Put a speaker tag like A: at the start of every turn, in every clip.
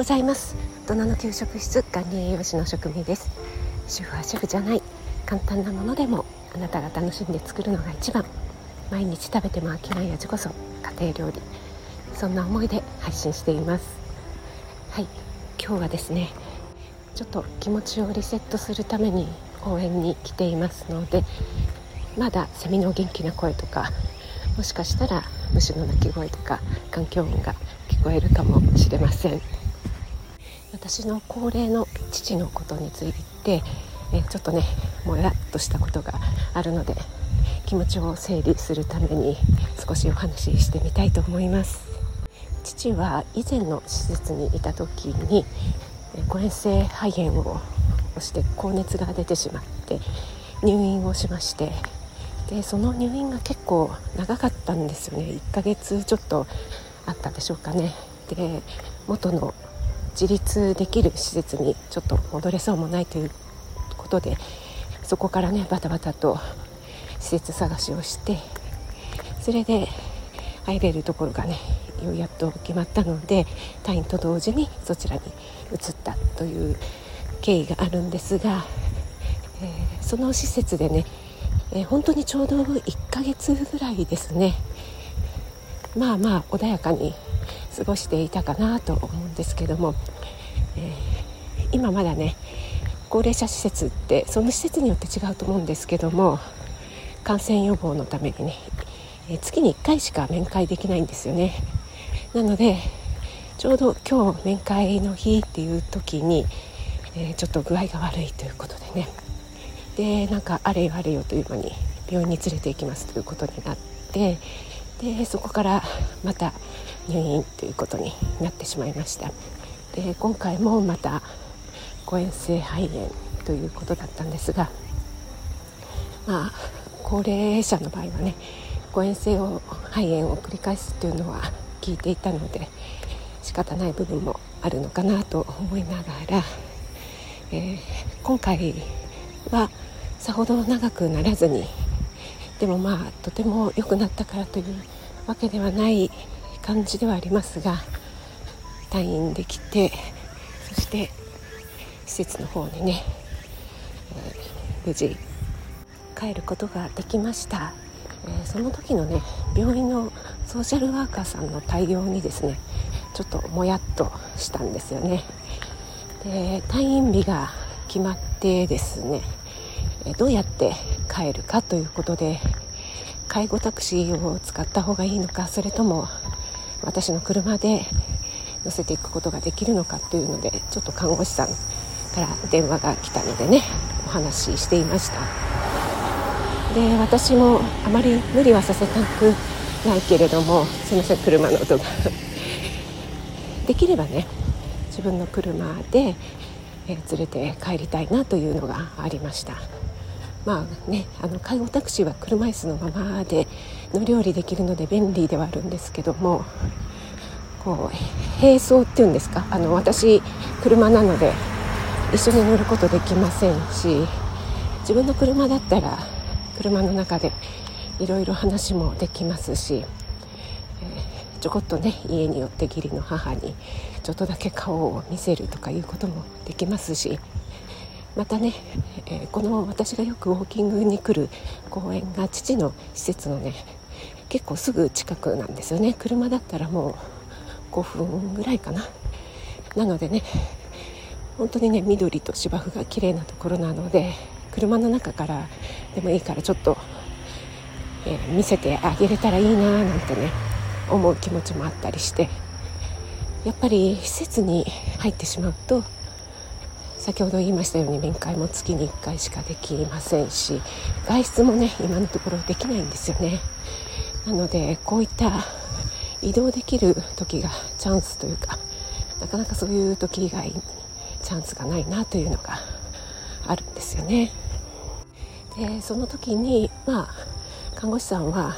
A: ございます。大人の給食室管理栄養士の職味です。主婦はシェフじゃない。簡単なものでもあなたが楽しんで作るのが一番。毎日食べても飽きない味こそ家庭料理。そんな思いで配信しています。はい。今日はですねちょっと気持ちをリセットするために公園に来ていますのでまだセミの元気な声とかもしかしたら虫の鳴き声とか環境音が聞こえるかもしれません。私の高齢の父のことについて、えちょっとねもやっとしたことがあるので気持ちを整理するために少しお話ししてみたいと思います。父は以前の施設にいた時に誤嚥性肺炎をして高熱が出てしまって入院をしましてでその入院が結構長かったんですよね。1ヶ月ちょっとあったでしょうかね。で元の自立できる施設にちょっと戻れそうもないということでそこからねバタバタと施設探しをしてそれで入れるところがねようやっと決まったので退院と同時にそちらに移ったという経緯があるんですが、えー、その施設でねえー、本当にちょうど1ヶ月ぐらいですね。まあまあ穏やかに過ごしていたかなと思うんですけども、えー、今まだね高齢者施設ってその施設によって違うと思うんですけども感染予防のためにね、えー、月に1回しか面会できないんですよね。なのでちょうど今日面会の日っていう時に、えー、ちょっと具合が悪いということでね。でなんかあれよあれよという間に病院に連れて行きますということになってでそこからまた入院ということになってしまいました。で今回もまた誤嚥性肺炎ということだったんですがまあ高齢者の場合はね誤嚥性を肺炎を繰り返すっていうのは聞いていたので仕方ない部分もあるのかなと思いながら、えー、今回はさほど長くならずにでもまあとても良くなったからというわけではない感じではありますが退院できてそして施設の方にね、えー、無事帰ることができました、えー、その時のね病院のソーシャルワーカーさんの対応にですねちょっともやっとしたんですよね。で退院日が決まってですねどうやって帰るかということで介護タクシーを使った方がいいのかそれとも私の車で乗せていくことができるのかというのでちょっと看護師さんから電話が来たのでねお話ししていました。で私もあまり無理はさせたくないけれどもすいません車の音が。できればね自分の車で、え連れて帰りたいなというのがありました。まあね、あの介護タクシーは車椅子のままで乗り降りできるので便利ではあるんですけどもこう並走っていうんですかあの私車なので一緒に乗ることできませんし自分の車だったら車の中でいろいろ話もできますし、えー、ちょこっとね家に寄って義理の母にちょっとだけ顔を見せるとかいうこともできますしまたね、えー、この私がよくウォーキングに来る公園が父の施設のね結構すぐ近くなんですよね。車だったらもう5分ぐらいかな。なのでね本当にね緑と芝生が綺麗なところなので車の中からでもいいからちょっと、えー、見せてあげれたらいいななんてね思う気持ちもあったりしてやっぱり施設に入ってしまうと先ほど言いましたように面会も月に1回しかできませんし外出もね今のところできないんですよね。なのでこういった移動できる時がチャンスというかなかなかそういう時以外にチャンスがないなというのがあるんですよね。でその時にまあ看護師さんは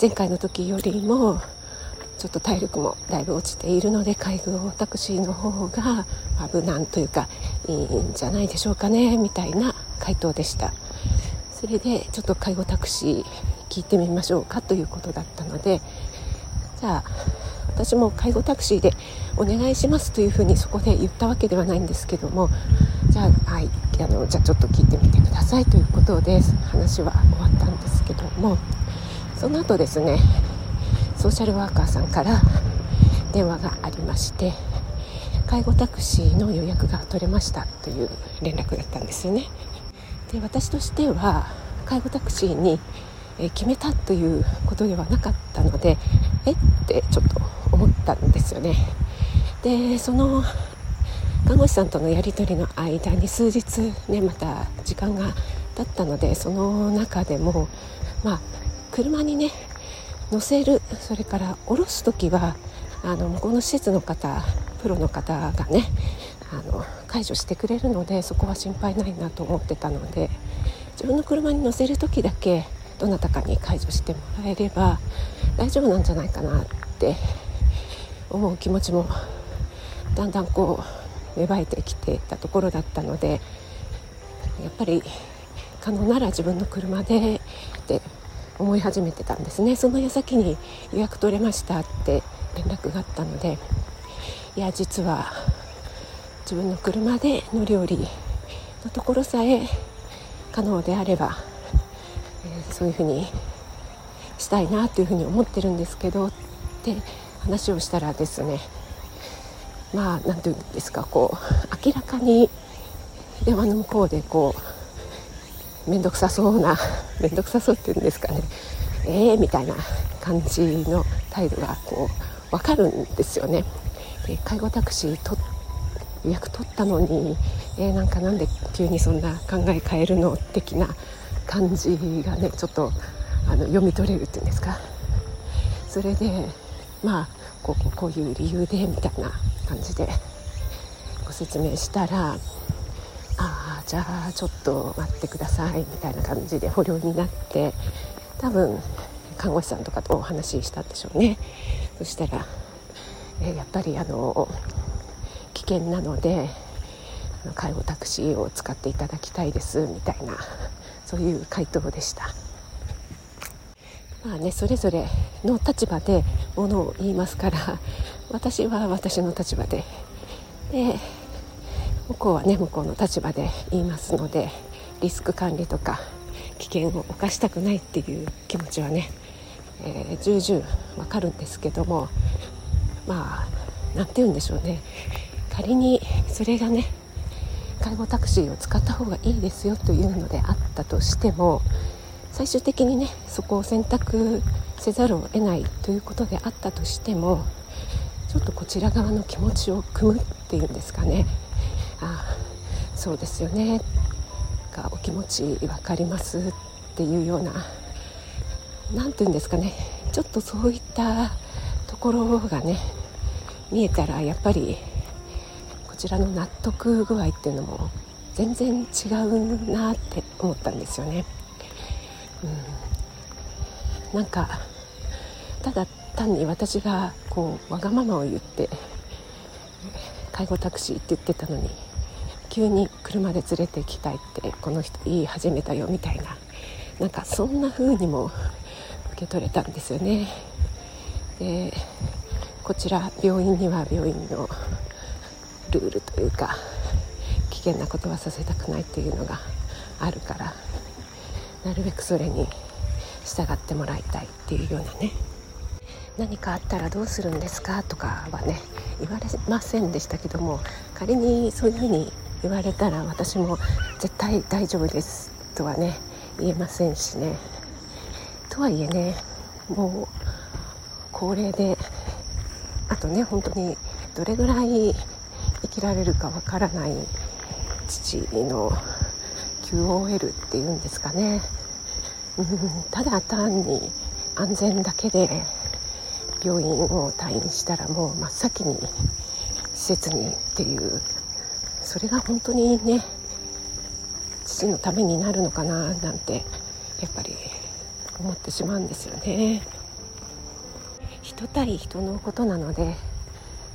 A: 前回の時よりもちょっと体力もだいぶ落ちているので介護タクシーの方が無難というかいいんじゃないでしょうかねみたいな回答でした。それでちょっと介護タクシー聞いてみましょうかということだったのでじゃあ私も介護タクシーでお願いしますというふうにそこで言ったわけではないんですけどもじゃあ,、はい、あのじゃあちょっと聞いてみてくださいということです。話は終わったんですけどもその後ですねソーシャルワーカーさんから電話がありまして介護タクシーの予約が取れましたという連絡だったんですよね。で私としては介護タクシーに決めたということではなかったのでえってちょっと思ったんですよね。でその看護師さんとのやり取りの間に数日ねまた時間が経ったのでその中でもまあ車にね乗せる。それから降ろす時はあの向こうの施設の方プロの方がねあの解除してくれるのでそこは心配ないなと思ってたので自分の車に乗せる時だけどなたかに解除してもらえれば大丈夫なんじゃないかなって思う気持ちもだんだんこう芽生えてきてたところだったのでやっぱり可能なら自分の車でって思い始めてたんですね。その矢先に予約取れましたって連絡があったのでいや実は自分の車で乗り降りのところさえ可能であれば、えー、そういうふうにしたいなというふうに思ってるんですけどって話をしたらですねまあ何て言うんですかこう明らかに電話の向こうでこう面倒くさそうな 面倒くさそうっていうんですかねえーみたいな感じの態度がこう分かるんですよね。で介護タクシーと予約取ったのに、えー、なんかなんで急にそんな考え変えるの的な感じがねちょっとあの読み取れるっていうんですかそれでまあこうこういう理由でみたいな感じでご説明したらああじゃあちょっと待ってくださいみたいな感じで捕虜になって多分看護師さんとかとお話ししたんでしょうね。そしたら、え、やっぱりあの危険なので介護タクシーを使っていただきたいですみたいなそういう回答でした。まあねそれぞれの立場でものを言いますから私は私の立場で。で向こうはね向こうの立場で言いますのでリスク管理とか危険を冒したくないっていう気持ちはね、えー、重々わかるんですけどもまあ何て言うんでしょうね。仮にそれがね介護タクシーを使った方がいいですよというのであったとしても最終的にねそこを選択せざるを得ないということであったとしてもちょっとこちら側の気持ちを組むっていうんですかね。あそうですよね。がお気持ち分かりますっていうような何て言うんですかね。ちょっとそういったところがね見えたらやっぱりこちらの納得具合っていうのも全然違うなって思ったんですよね。うん、なんかただ単に私がこうわがままを言って介護タクシーって言ってたのに急に車で連れて行きたいってこの人言い始めたよみたいななんかそんな風にも受け取れたんですよね。でこちら病院には病院のルールというか危険なことはさせたくないっていうのがあるからなるべくそれに従ってもらいたいっていうようなね何かあったらどうするんですかとかはね言われませんでしたけども仮にそういうふうに言われたら私も絶対大丈夫ですとはね言えませんしね。とはいえねもう高齢であとね本当にどれぐらい生きられるかわからない父の QOL っていうんですかね、うん、ただ単に安全だけで病院を退院したらもう真っ先に施設にっていうそれが本当にね父のためになるのかななんてやっぱり思ってしまうんですよね。人対人のことなので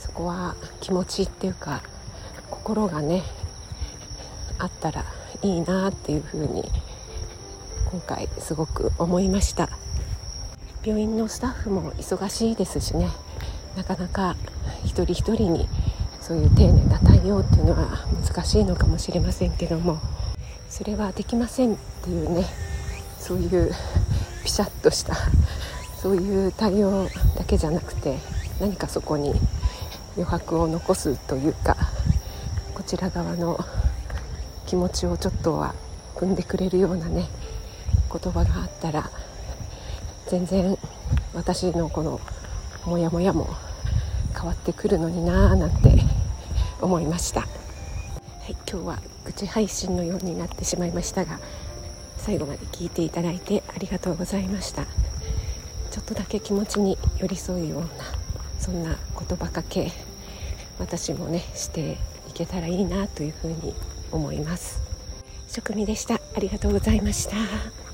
A: そこは気持ちっていうか心がねあったらいいなっていうふうに今回すごく思いました。病院のスタッフも忙しいですしねなかなか一人一人にそういう丁寧な対応っていうのは難しいのかもしれませんけどもそれはできませんっていうねそういうピシャッとしたそういう対応だけじゃなくて何かそこに余白を残すというかこちら側の気持ちをちょっとは汲んでくれるようなね言葉があったら全然私のこのモヤモヤも変わってくるのになーなんて思いました、はい、今日は愚痴配信のようになってしまいましたが最後まで聞いていただいてありがとうございました。ちょっとだけ気持ちに寄り添うようなそんな言葉かけ私もねしていけたらいいなというふうに思います。職味でした。ありがとうございました。